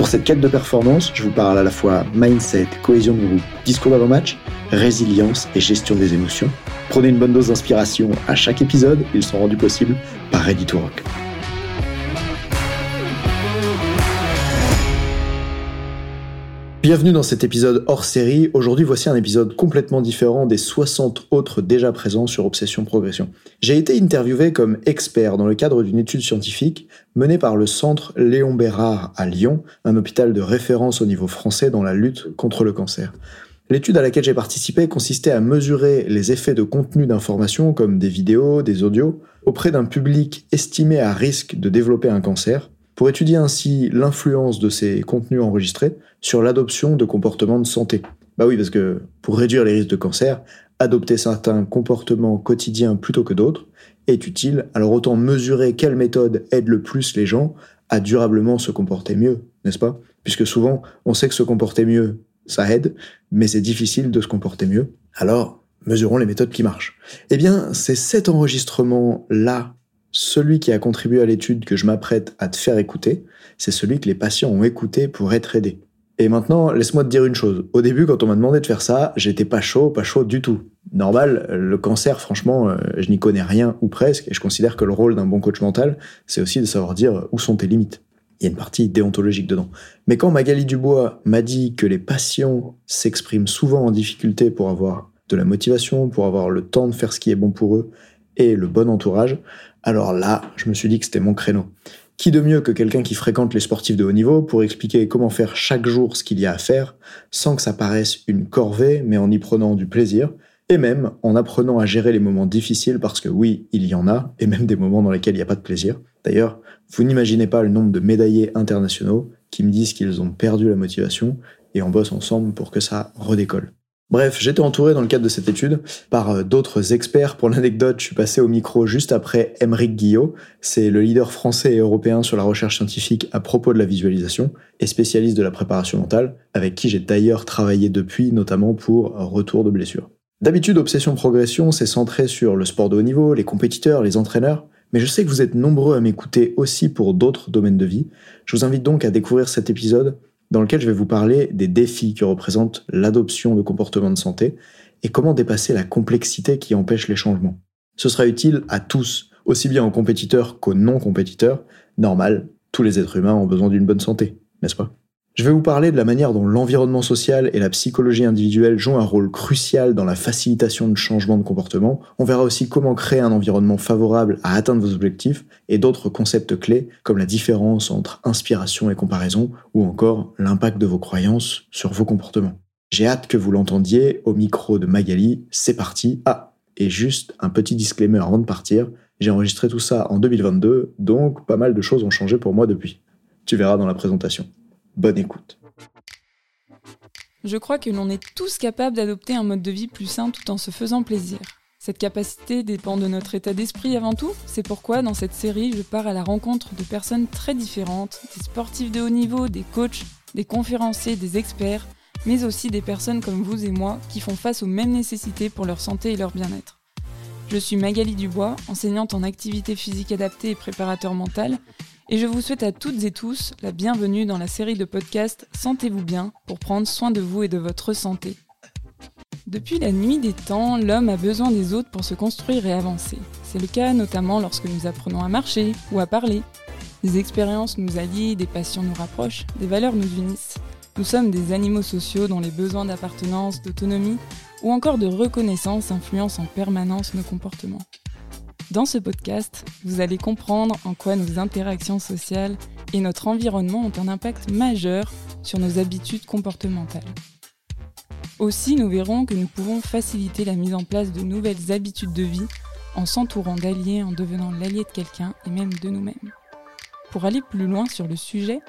Pour cette quête de performance, je vous parle à la fois mindset, cohésion de groupe, discours d'avant-match, résilience et gestion des émotions. Prenez une bonne dose d'inspiration à chaque épisode, ils sont rendus possibles par Ready Rock. Bienvenue dans cet épisode hors série. Aujourd'hui, voici un épisode complètement différent des 60 autres déjà présents sur Obsession Progression. J'ai été interviewé comme expert dans le cadre d'une étude scientifique menée par le centre Léon Bérard à Lyon, un hôpital de référence au niveau français dans la lutte contre le cancer. L'étude à laquelle j'ai participé consistait à mesurer les effets de contenu d'information comme des vidéos, des audios, auprès d'un public estimé à risque de développer un cancer, pour étudier ainsi l'influence de ces contenus enregistrés sur l'adoption de comportements de santé. Bah oui, parce que pour réduire les risques de cancer, adopter certains comportements quotidiens plutôt que d'autres est utile, alors autant mesurer quelle méthode aide le plus les gens à durablement se comporter mieux, n'est-ce pas? Puisque souvent, on sait que se comporter mieux, ça aide, mais c'est difficile de se comporter mieux. Alors, mesurons les méthodes qui marchent. Eh bien, c'est cet enregistrement-là celui qui a contribué à l'étude que je m'apprête à te faire écouter, c'est celui que les patients ont écouté pour être aidés. Et maintenant, laisse-moi te dire une chose. Au début, quand on m'a demandé de faire ça, j'étais pas chaud, pas chaud du tout. Normal, le cancer, franchement, euh, je n'y connais rien ou presque, et je considère que le rôle d'un bon coach mental, c'est aussi de savoir dire où sont tes limites. Il y a une partie déontologique dedans. Mais quand Magali Dubois m'a dit que les patients s'expriment souvent en difficulté pour avoir de la motivation, pour avoir le temps de faire ce qui est bon pour eux, et le bon entourage, alors là, je me suis dit que c'était mon créneau. Qui de mieux que quelqu'un qui fréquente les sportifs de haut niveau pour expliquer comment faire chaque jour ce qu'il y a à faire, sans que ça paraisse une corvée, mais en y prenant du plaisir, et même en apprenant à gérer les moments difficiles, parce que oui, il y en a, et même des moments dans lesquels il n'y a pas de plaisir. D'ailleurs, vous n'imaginez pas le nombre de médaillés internationaux qui me disent qu'ils ont perdu la motivation, et on bosse ensemble pour que ça redécolle. Bref, j'étais entouré dans le cadre de cette étude par euh, d'autres experts. Pour l'anecdote, je suis passé au micro juste après Émeric Guillot. C'est le leader français et européen sur la recherche scientifique à propos de la visualisation et spécialiste de la préparation mentale, avec qui j'ai d'ailleurs travaillé depuis, notamment pour retour de blessure. D'habitude, Obsession Progression s'est centré sur le sport de haut niveau, les compétiteurs, les entraîneurs, mais je sais que vous êtes nombreux à m'écouter aussi pour d'autres domaines de vie. Je vous invite donc à découvrir cet épisode dans lequel je vais vous parler des défis que représente l'adoption de comportements de santé et comment dépasser la complexité qui empêche les changements. Ce sera utile à tous, aussi bien aux compétiteurs qu'aux non-compétiteurs. Normal, tous les êtres humains ont besoin d'une bonne santé, n'est-ce pas? Je vais vous parler de la manière dont l'environnement social et la psychologie individuelle jouent un rôle crucial dans la facilitation de changement de comportement. On verra aussi comment créer un environnement favorable à atteindre vos objectifs et d'autres concepts clés comme la différence entre inspiration et comparaison ou encore l'impact de vos croyances sur vos comportements. J'ai hâte que vous l'entendiez au micro de Magali. C'est parti. Ah, et juste un petit disclaimer avant de partir. J'ai enregistré tout ça en 2022, donc pas mal de choses ont changé pour moi depuis. Tu verras dans la présentation. Bonne écoute. Je crois que l'on est tous capables d'adopter un mode de vie plus sain tout en se faisant plaisir. Cette capacité dépend de notre état d'esprit avant tout, c'est pourquoi dans cette série je pars à la rencontre de personnes très différentes, des sportifs de haut niveau, des coachs, des conférenciers, des experts, mais aussi des personnes comme vous et moi qui font face aux mêmes nécessités pour leur santé et leur bien-être. Je suis Magali Dubois, enseignante en activité physique adaptée et préparateur mental, et je vous souhaite à toutes et tous la bienvenue dans la série de podcasts Sentez-vous bien pour prendre soin de vous et de votre santé. Depuis la nuit des temps, l'homme a besoin des autres pour se construire et avancer. C'est le cas notamment lorsque nous apprenons à marcher ou à parler. Des expériences nous allient, des passions nous rapprochent, des valeurs nous unissent. Nous sommes des animaux sociaux dont les besoins d'appartenance, d'autonomie ou encore de reconnaissance influencent en permanence nos comportements. Dans ce podcast, vous allez comprendre en quoi nos interactions sociales et notre environnement ont un impact majeur sur nos habitudes comportementales. Aussi, nous verrons que nous pouvons faciliter la mise en place de nouvelles habitudes de vie en s'entourant d'alliés, en devenant l'allié de quelqu'un et même de nous-mêmes. Pour aller plus loin sur le sujet,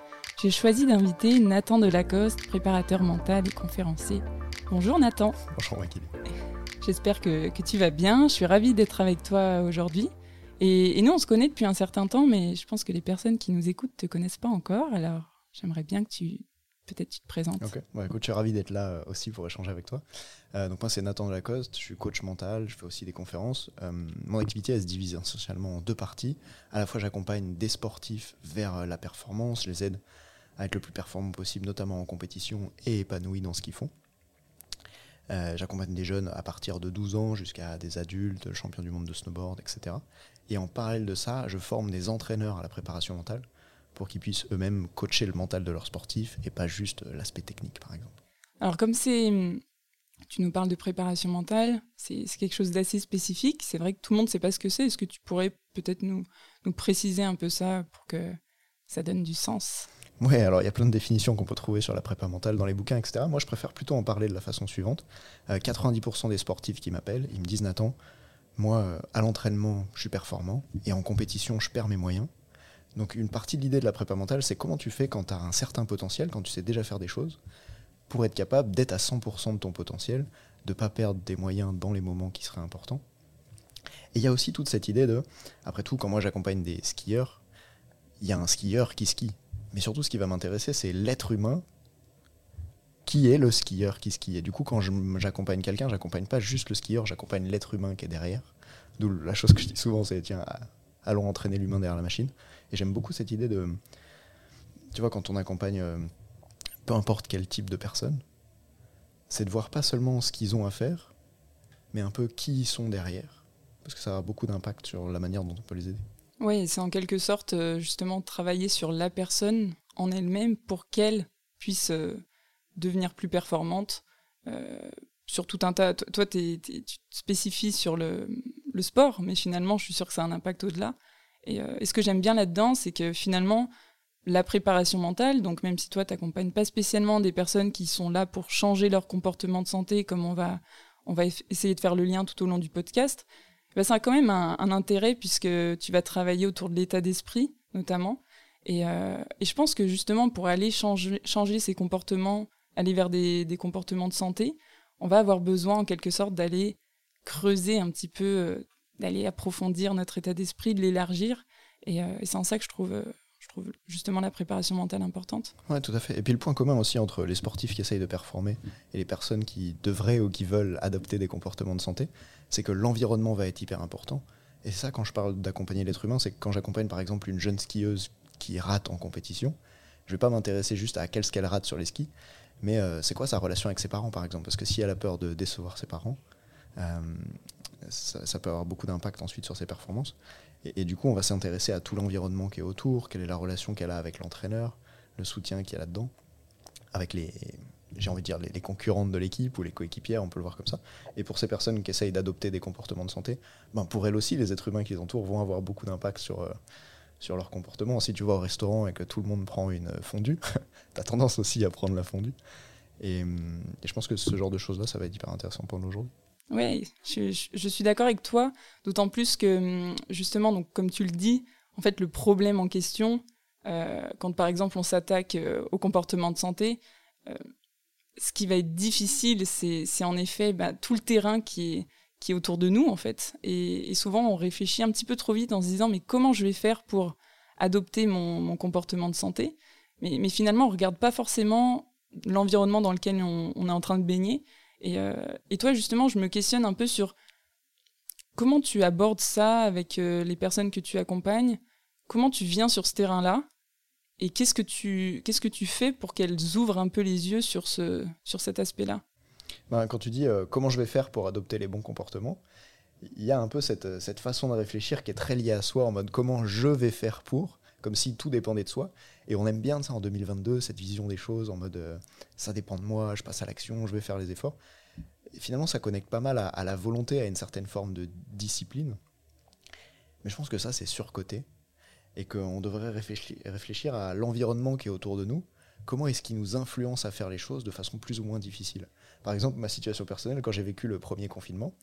j'ai choisi d'inviter Nathan Delacoste, préparateur mental et conférencier. Bonjour Nathan. Bonjour Wakili. J'espère que, tu vas bien. Je suis ravie d'être avec toi aujourd'hui. Et, nous, on se connaît depuis un certain temps, mais je pense que les personnes qui nous écoutent ne te connaissent pas encore. Alors, j'aimerais bien que tu peut-être tu te présentes. Ok, écoute, je suis ravi d'être là euh, aussi pour échanger avec toi. Euh, donc moi, c'est Nathan Delacoste, je suis coach mental, je fais aussi des conférences. Euh, mon activité, elle se divise essentiellement en deux parties. À la fois, j'accompagne des sportifs vers la performance, je les aide à être le plus performant possible, notamment en compétition et épanoui dans ce qu'ils font. Euh, j'accompagne des jeunes à partir de 12 ans jusqu'à des adultes, champions du monde de snowboard, etc. Et en parallèle de ça, je forme des entraîneurs à la préparation mentale pour qu'ils puissent eux-mêmes coacher le mental de leurs sportifs et pas juste l'aspect technique, par exemple. Alors comme c'est, tu nous parles de préparation mentale, c'est quelque chose d'assez spécifique. C'est vrai que tout le monde ne sait pas ce que c'est. Est-ce que tu pourrais peut-être nous, nous préciser un peu ça pour que ça donne du sens? Ouais, alors il y a plein de définitions qu'on peut trouver sur la prépa mentale dans les bouquins, etc. Moi, je préfère plutôt en parler de la façon suivante. 90% euh, des sportifs qui m'appellent, ils me disent Nathan, moi, euh, à l'entraînement, je suis performant, et en compétition, je perds mes moyens. Donc une partie de l'idée de la prépa mentale, c'est comment tu fais quand tu as un certain potentiel, quand tu sais déjà faire des choses, pour être capable d'être à 100% de ton potentiel, de ne pas perdre des moyens dans les moments qui seraient importants. Et il y a aussi toute cette idée de, après tout, quand moi j'accompagne des skieurs, il y a un skieur qui skie. Mais surtout, ce qui va m'intéresser, c'est l'être humain qui est le skieur qui skie. Et du coup, quand j'accompagne quelqu'un, j'accompagne pas juste le skieur, j'accompagne l'être humain qui est derrière. D'où la chose que je dis souvent, c'est tiens, allons entraîner l'humain derrière la machine. Et j'aime beaucoup cette idée de. Tu vois, quand on accompagne euh, peu importe quel type de personne, c'est de voir pas seulement ce qu'ils ont à faire, mais un peu qui ils sont derrière. Parce que ça a beaucoup d'impact sur la manière dont on peut les aider. Oui, c'est en quelque sorte euh, justement travailler sur la personne en elle-même pour qu'elle puisse euh, devenir plus performante euh, sur tout un tas. Toi, tu te spécifies sur le, sport, mais finalement, je suis sûre que ça a un impact au-delà. Et, ce que j'aime bien là-dedans, c'est que finalement, la préparation mentale, donc même si toi, tu n'accompagnes pas spécialement des personnes qui sont là pour changer leur comportement de santé, comme on va, on va essayer de faire le lien tout au long du podcast, bah, ça a quand même un, intérêt puisque tu vas travailler autour de l'état d'esprit, notamment. Euh, et, je pense que justement, pour aller changer, ses comportements, aller vers des, comportements de santé, on va avoir besoin en quelque sorte d'aller creuser un petit peu, euh, d'aller approfondir notre état d'esprit, de l'élargir. Et, euh, c'est en ça que je trouve je trouve justement la préparation mentale importante. Oui, tout à fait. Et puis le point commun aussi entre les sportifs qui essayent de performer et les personnes qui devraient ou qui veulent adopter des comportements de santé, c'est que l'environnement va être hyper important. Et ça, quand je parle d'accompagner l'être humain, c'est que quand j'accompagne par exemple une jeune skieuse qui rate en compétition, je vais pas m'intéresser juste à quel qu'elle rate sur les skis, mais euh, c'est quoi sa relation avec ses parents par exemple? Parce que si elle a peur de décevoir ses parents, euh, ça, peut avoir beaucoup d'impact ensuite sur ses performances. Et, du coup, on va s'intéresser à tout l'environnement qui est autour, quelle est la relation qu'elle a avec l'entraîneur, le soutien qu'il y a là-dedans, avec les, concurrentes de l'équipe ou les coéquipières, on peut le voir comme ça. Et pour ces personnes qui essayent d'adopter des comportements de santé, ben pour elles aussi, les êtres humains qui les entourent vont avoir beaucoup d'impact sur, euh, leur comportement. Si tu vas au restaurant et que tout le monde prend une fondue, tu as tendance aussi à prendre la fondue. Et, hum, et, je pense que ce genre de choses-là, ça va être hyper intéressant pour nous aujourd'hui. Oui, je, suis d'accord avec toi, d'autant plus que hum, justement, donc comme tu le dis, en fait, le problème en question, euh, quand par exemple on s'attaque euh, au comportement de santé, euh, ce qui va être difficile, c'est en effet bah, tout le terrain qui est, autour de nous, en fait. Et, souvent, on réfléchit un petit peu trop vite en se disant, mais comment je vais faire pour adopter mon, comportement de santé? Mais, finalement, on ne regarde pas forcément l'environnement dans lequel on, est en train de baigner. Euh, et, toi, justement, je me questionne un peu sur comment tu abordes ça avec euh, les personnes que tu accompagnes, comment tu viens sur ce terrain-là, et qu'est-ce que tu qu'est-ce que tu fais pour qu'elles ouvrent un peu les yeux sur ce sur cet aspect-là? Ben, Quand tu dis euh, comment je vais faire pour adopter les bons comportements, il y a un peu cette, cette façon de réfléchir qui est très liée à soi, en mode comment je vais faire pour, comme si tout dépendait de soi. Et on aime bien ça en 2022, cette vision des choses, en mode ça dépend de moi, je passe à l'action, je vais faire les efforts finalement, ça connecte pas mal à, la volonté, à une certaine forme de discipline. Mais je pense que ça, c'est surcoté. Et qu'on devrait réfléchir, réfléchir à l'environnement qui est autour de nous. Comment est-ce qu'il nous influence à faire les choses de façon plus ou moins difficile? Par exemple, ma situation personnelle, quand j'ai vécu le premier confinement,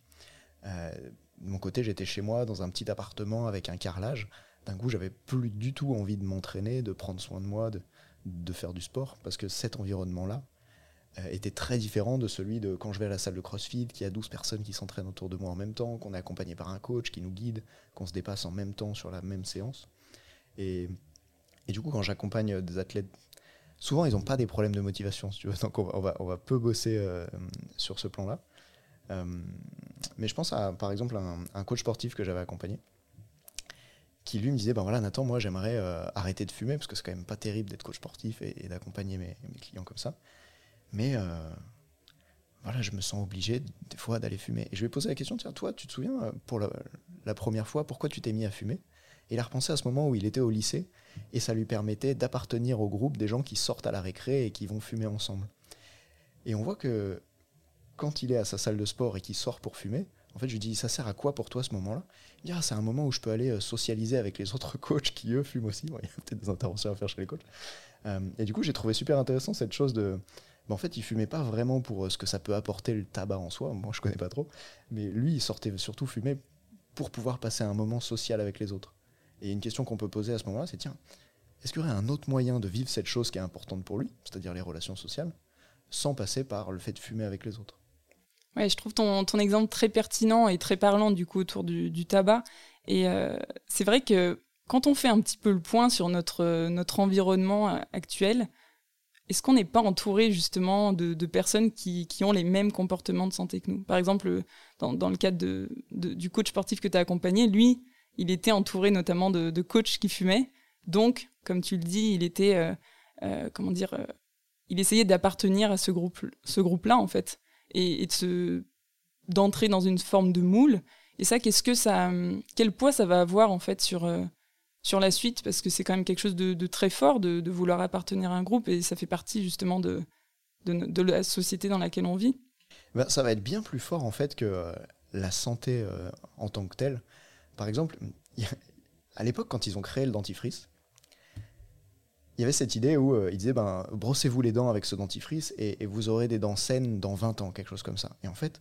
euh, de mon côté, j'étais chez moi dans un petit appartement avec un carrelage. D'un coup, j'avais plus du tout envie de m'entraîner, de prendre soin de moi, de, de faire du sport parce que cet environnement-là euh, était très différent de celui de quand je vais à la salle de CrossFit, qu'il y a 12 personnes qui s'entraînent autour de moi en même temps, qu'on est accompagné par un coach qui nous guide, qu'on se dépasse en même temps sur la même séance. Et, et du coup, quand j'accompagne des athlètes, souvent ils n'ont pas des problèmes de motivation, tu veux, donc on va, on va, peu bosser euh, sur ce plan-là. Euh, mais je pense à, par exemple, un coach sportif que j'avais accompagné qui lui me disait ben voilà Nathan moi j'aimerais arrêter de fumer parce que c'est quand même pas terrible d'être coach sportif et, d'accompagner mes, clients comme ça mais euh, voilà, je me sens obligé des fois d'aller fumer. Et je lui ai posé la question, tiens, toi, tu te souviens, euh, pour la, première fois, pourquoi tu t'es mis à fumer? Et il a repensé à ce moment où il était au lycée, et ça lui permettait d'appartenir au groupe des gens qui sortent à la récré et qui vont fumer ensemble. Et on voit que quand il est à sa salle de sport et qu'il sort pour fumer, en fait, je lui dis, ça sert à quoi pour toi ce moment-là? Il dit, ah, c'est un moment où je peux aller euh, socialiser avec les autres coachs qui, eux, fument aussi. il y a peut-être des interventions à faire chez les coachs. et du coup, j'ai trouvé super intéressant cette chose de, en fait, il fumait pas vraiment pour euh, ce que ça peut apporter le tabac en soi. Moi, je connais pas trop. Mais lui, il sortait surtout fumer pour pouvoir passer un moment social avec les autres. Et une question qu'on peut poser à ce moment-là, c'est tiens, est-ce qu'il y aurait un autre moyen de vivre cette chose qui est importante pour lui, c'est-à-dire les relations sociales, sans passer par le fait de fumer avec les autres? Ouais, je trouve ton, ton, exemple très pertinent et très parlant du coup autour du, tabac. Et euh, c'est vrai que quand on fait un petit peu le point sur notre, notre environnement euh, actuel, est-ce qu'on n'est pas entouré justement de, personnes qui, ont les mêmes comportements de santé que nous? Par exemple, dans, le cadre de, du coach sportif que tu as accompagné, lui, il était entouré notamment de, coachs qui fumaient. Donc, comme tu le dis, il était, euh, euh, comment dire, euh, il essayait d'appartenir à ce groupe, ce groupe-là en fait, et, d'entrer dans une forme de moule. Et ça, qu'est-ce que ça, quel poids ça va avoir en fait sur sur la suite, parce que c'est quand même quelque chose de, très fort de, vouloir appartenir à un groupe, et ça fait partie justement de, de, la société dans laquelle on vit. Ben, ça va être bien plus fort en fait que euh, la santé euh, en tant que telle. Par exemple, à l'époque, quand ils ont créé le dentifrice, il y avait cette idée où euh, ils disaient ben, brossez-vous les dents avec ce dentifrice et, vous aurez des dents saines dans 20 ans, quelque chose comme ça. Et en fait,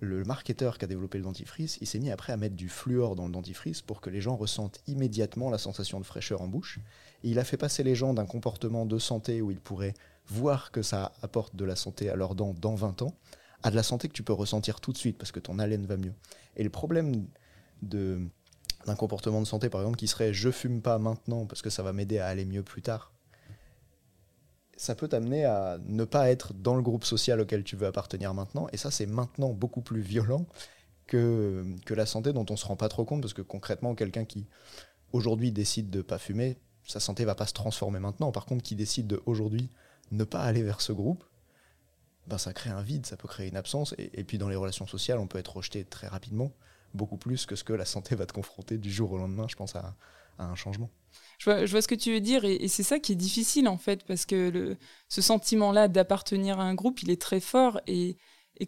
le marketeur qui a développé le dentifrice, il s'est mis après à mettre du fluor dans le dentifrice pour que les gens ressentent immédiatement la sensation de fraîcheur en bouche. Et il a fait passer les gens d'un comportement de santé où ils pourraient voir que ça apporte de la santé à leurs dents dans 20 ans, à de la santé que tu peux ressentir tout de suite parce que ton haleine va mieux. Et le problème d'un comportement de santé, par exemple, qui serait je fume pas maintenant parce que ça va m'aider à aller mieux plus tard, ça peut t'amener à ne pas être dans le groupe social auquel tu veux appartenir maintenant. Et ça, c'est maintenant beaucoup plus violent que, que la santé dont on se rend pas trop compte, parce que concrètement, quelqu'un qui aujourd'hui décide de pas fumer, sa santé va pas se transformer maintenant. Par contre, qui décide de aujourd'hui ne pas aller vers ce groupe, ben ça crée un vide, ça peut créer une absence. Et, puis dans les relations sociales, on peut être rejeté très rapidement, beaucoup plus que ce que la santé va te confronter du jour au lendemain, je pense, à, un changement. Je vois, ce que tu veux dire et, c'est ça qui est difficile en fait parce que ce sentiment-là d'appartenir à un groupe, il est très fort et,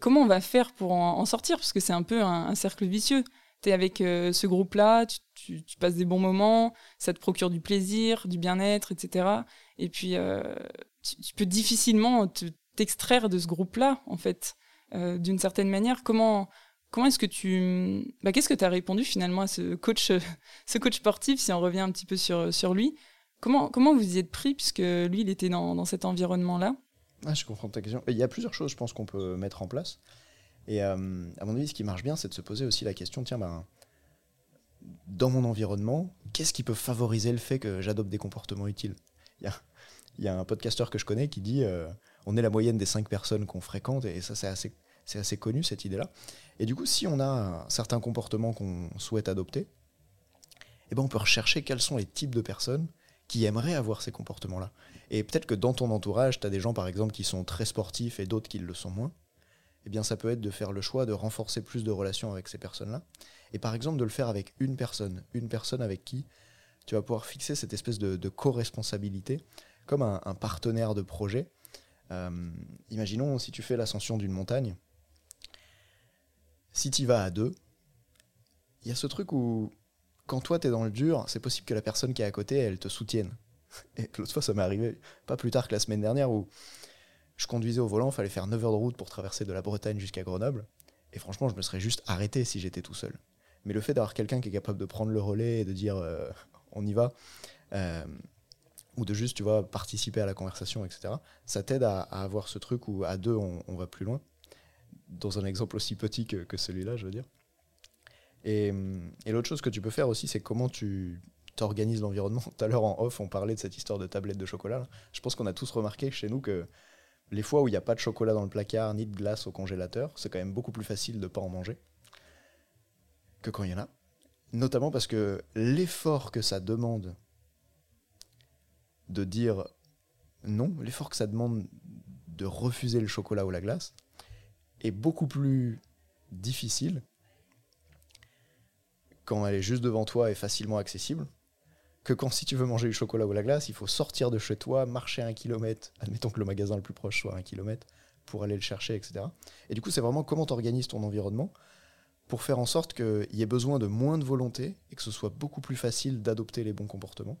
comment on va faire pour en, sortir? Parce que c'est un peu un, cercle vicieux. Tu es avec euh, ce groupe-là, tu, tu, passes des bons moments, ça te procure du plaisir, du bien-être, etc. Et puis euh, tu, peux difficilement t'extraire de ce groupe-là en fait euh, d'une certaine manière. Comment Comment est-ce que tu... Bah, Qu'est-ce que tu as répondu finalement à ce coach, ce coach sportif, si on revient un petit peu sur, lui? Comment, comment vous y êtes pris, puisque lui, il était dans, dans cet environnement-là? Ah, Je comprends ta question. Il y a plusieurs choses, je pense, qu'on peut mettre en place. Et euh, à mon avis, ce qui marche bien, c'est de se poser aussi la question, tiens, ben, dans mon environnement, qu'est-ce qui peut favoriser le fait que j'adopte des comportements utiles? Il y, a, y a un podcasteur que je connais qui dit, euh, on est la moyenne des cinq personnes qu'on fréquente, et ça, c'est assez c'est assez connu cette idée-là. Et du coup, si on a certains comportements qu'on souhaite adopter, eh ben on peut rechercher quels sont les types de personnes qui aimeraient avoir ces comportements-là. Et peut-être que dans ton entourage, tu as des gens par exemple qui sont très sportifs et d'autres qui le sont moins. Eh bien, ça peut être de faire le choix de renforcer plus de relations avec ces personnes-là. Et par exemple, de le faire avec une personne. Une personne avec qui tu vas pouvoir fixer cette espèce de, co-responsabilité, comme un, partenaire de projet. Euh, imaginons si tu fais l'ascension d'une montagne, si tu vas à deux, il y a ce truc où quand toi tu es dans le dur, c'est possible que la personne qui est à côté, elle te soutienne. Et l'autre fois, ça m'est arrivé pas plus tard que la semaine dernière où je conduisais au volant, fallait faire 9 heures de route pour traverser de la Bretagne jusqu'à Grenoble. Et franchement, je me serais juste arrêté si j'étais tout seul. Mais le fait d'avoir quelqu'un qui est capable de prendre le relais et de dire euh, on y va, euh, ou de juste, tu vois, participer à la conversation, etc. Ça t'aide à, avoir ce truc où à deux, on, va plus loin. Dans un exemple aussi petit que, celui-là, je veux dire. Et, et l'autre chose que tu peux faire aussi, c'est comment tu t'organises l'environnement. Tout à l'heure, en off, on parlait de cette histoire de tablette de chocolat. Je pense qu'on a tous remarqué chez nous que les fois où il n'y a pas de chocolat dans le placard, ni de glace au congélateur, c'est quand même beaucoup plus facile de ne pas en manger que quand il y en a. Notamment parce que l'effort que ça demande de dire non, l'effort que ça demande de refuser le chocolat ou la glace est beaucoup plus difficile quand elle est juste devant toi et facilement accessible que quand si tu veux manger du chocolat ou la glace, il faut sortir de chez toi, marcher un kilomètre, admettons que le magasin le plus proche soit un kilomètre, pour aller le chercher, etc. Et du coup, c'est vraiment comment tu organises ton environnement pour faire en sorte qu'il y ait besoin de moins de volonté et que ce soit beaucoup plus facile d'adopter les bons comportements.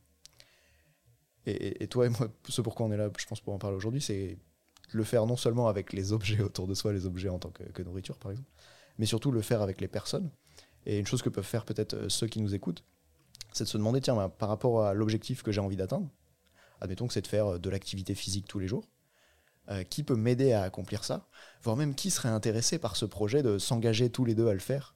Et, toi et moi, ce pourquoi on est là, je pense, pour en parler aujourd'hui, c'est le faire non seulement avec les objets autour de soi, les objets en tant que, nourriture par exemple, mais surtout le faire avec les personnes. Et une chose que peuvent faire peut-être euh, ceux qui nous écoutent, c'est de se demander, tiens, bah, par rapport à l'objectif que j'ai envie d'atteindre, admettons que c'est de faire euh, de l'activité physique tous les jours, euh, qui peut m'aider à accomplir ça, voire même qui serait intéressé par ce projet de s'engager tous les deux à le faire?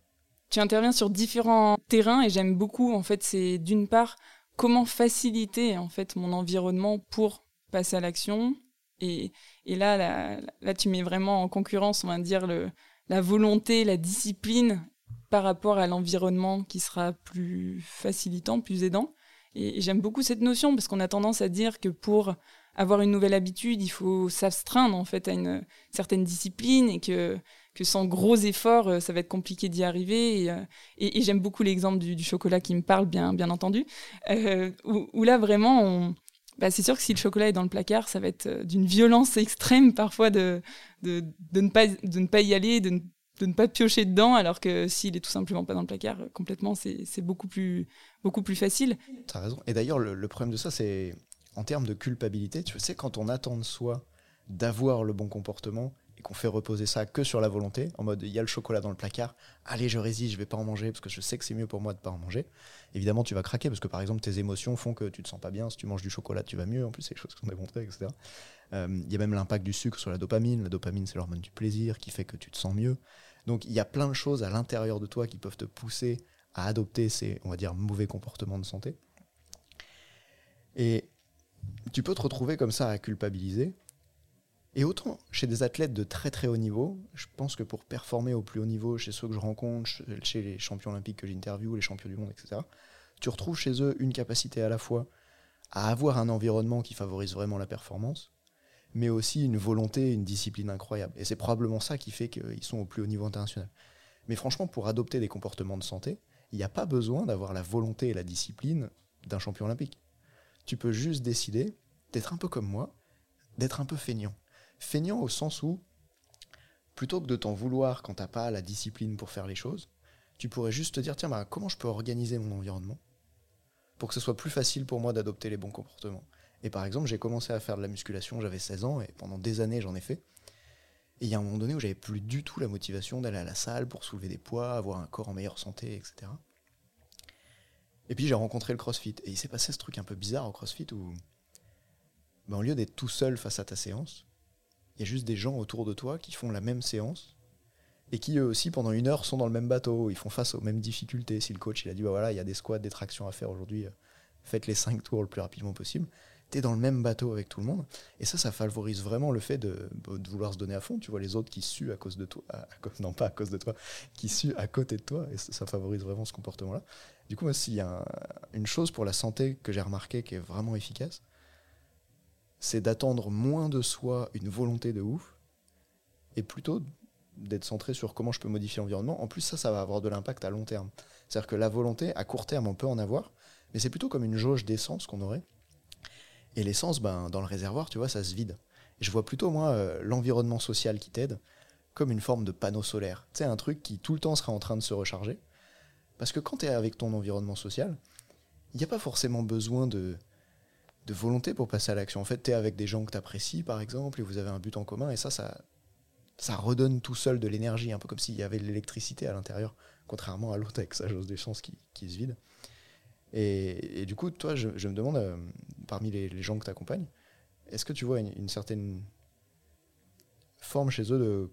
Tu interviens sur différents terrains et j'aime beaucoup, en fait, c'est d'une part comment faciliter en fait mon environnement pour passer à l'action. Et, là, là, là, tu mets vraiment en concurrence, on va dire, le, la volonté, la discipline par rapport à l'environnement qui sera plus facilitant, plus aidant. Et, j'aime beaucoup cette notion parce qu'on a tendance à dire que pour avoir une nouvelle habitude, il faut s'astreindre en fait à une certaine discipline et que, que sans gros efforts, euh, ça va être compliqué d'y arriver. Et, euh, j'aime beaucoup l'exemple du, chocolat qui me parle, bien, bien entendu, euh, où, là vraiment, bah, c'est sûr que si le chocolat est dans le placard, ça va être d'une violence extrême parfois de, de, de, ne pas, de ne pas y aller, de ne de ne pas piocher dedans, alors que s'il est tout simplement pas dans le placard, complètement, c'est beaucoup plus, beaucoup plus facile. Tu as raison. Et d'ailleurs, le, problème de ça, c'est en termes de culpabilité, tu sais, quand on attend de soi d'avoir le bon comportement qu'on fait reposer ça que sur la volonté, en mode il y a le chocolat dans le placard, allez, je résiste, je vais pas en manger parce que je sais que c'est mieux pour moi de pas en manger. Évidemment, tu vas craquer parce que par exemple, tes émotions font que tu te sens pas bien. Si tu manges du chocolat, tu vas mieux. En plus, c'est des choses qu'on a démontrées, etc. Euh, il y a même l'impact du sucre sur la dopamine. La dopamine, c'est l'hormone du plaisir qui fait que tu te sens mieux. Donc il y a plein de choses à l'intérieur de toi qui peuvent te pousser à adopter ces, on va dire, mauvais comportements de santé. Et tu peux te retrouver comme ça à culpabiliser. Et autant chez des athlètes de très très haut niveau, je pense que pour performer au plus haut niveau, chez ceux que je rencontre, chez les champions olympiques que j'interviewe, les champions du monde, etc., tu retrouves chez eux une capacité à la fois à avoir un environnement qui favorise vraiment la performance, mais aussi une volonté, une discipline incroyable. Et c'est probablement ça qui fait qu'ils sont au plus haut niveau international. Mais franchement, pour adopter des comportements de santé, il n'y a pas besoin d'avoir la volonté et la discipline d'un champion olympique. Tu peux juste décider d'être un peu comme moi, d'être un peu feignant. Feignant au sens où, plutôt que de t'en vouloir quand t'as pas la discipline pour faire les choses, tu pourrais juste te dire, tiens, bah, comment je peux organiser mon environnement pour que ce soit plus facile pour moi d'adopter les bons comportements? Et par exemple, j'ai commencé à faire de la musculation, j'avais 16 ans, et pendant des années, j'en ai fait. Et il y a un moment donné où j'avais plus du tout la motivation d'aller à la salle pour soulever des poids, avoir un corps en meilleure santé, etc. Et puis j'ai rencontré le CrossFit. Et il s'est passé ce truc un peu bizarre au CrossFit où, ben, au lieu d'être tout seul face à ta séance, il y a juste des gens autour de toi qui font la même séance et qui eux aussi pendant une heure sont dans le même bateau, ils font face aux mêmes difficultés. Si le coach il a dit bah voilà, il y a des squats, des tractions à faire aujourd'hui, euh, faites les 5 tours le plus rapidement possible dans le même bateau avec tout le monde. Et ça, ça favorise vraiment le fait de, vouloir se donner à fond. Tu vois les autres qui suent à cause de toi, non pas à cause de toi, qui suent à côté de toi. Et ça, favorise vraiment ce comportement-là. Du coup, s'il y a une chose pour la santé que j'ai remarqué qui est vraiment efficace, c'est d'attendre moins de soi une volonté de ouf et plutôt d'être centré sur comment je peux modifier l'environnement. En plus, ça, ça va avoir de l'impact à long terme. C'est-à-dire que la volonté, à court terme, on peut en avoir, mais c'est plutôt comme une jauge d'essence qu'on aurait et l'essence, ben, dans le réservoir, tu vois, ça se vide. Et je vois plutôt, moi, euh, l'environnement social qui t'aide comme une forme de panneau solaire. Tu sais, un truc qui tout le temps sera en train de se recharger. Parce que quand tu es avec ton environnement social, il n'y a pas forcément besoin de, de volonté pour passer à l'action. En fait, tu es avec des gens que tu apprécies, par exemple, et vous avez un but en commun, et ça, ça, ça redonne tout seul de l'énergie, un peu comme s'il y avait de l'électricité à l'intérieur, contrairement à l'autre avec sa jauge qui, qui se vide. Et, du coup, toi, je, me demande, euh, parmi les, gens que tu accompagnes, est-ce que tu vois une, certaine forme chez eux de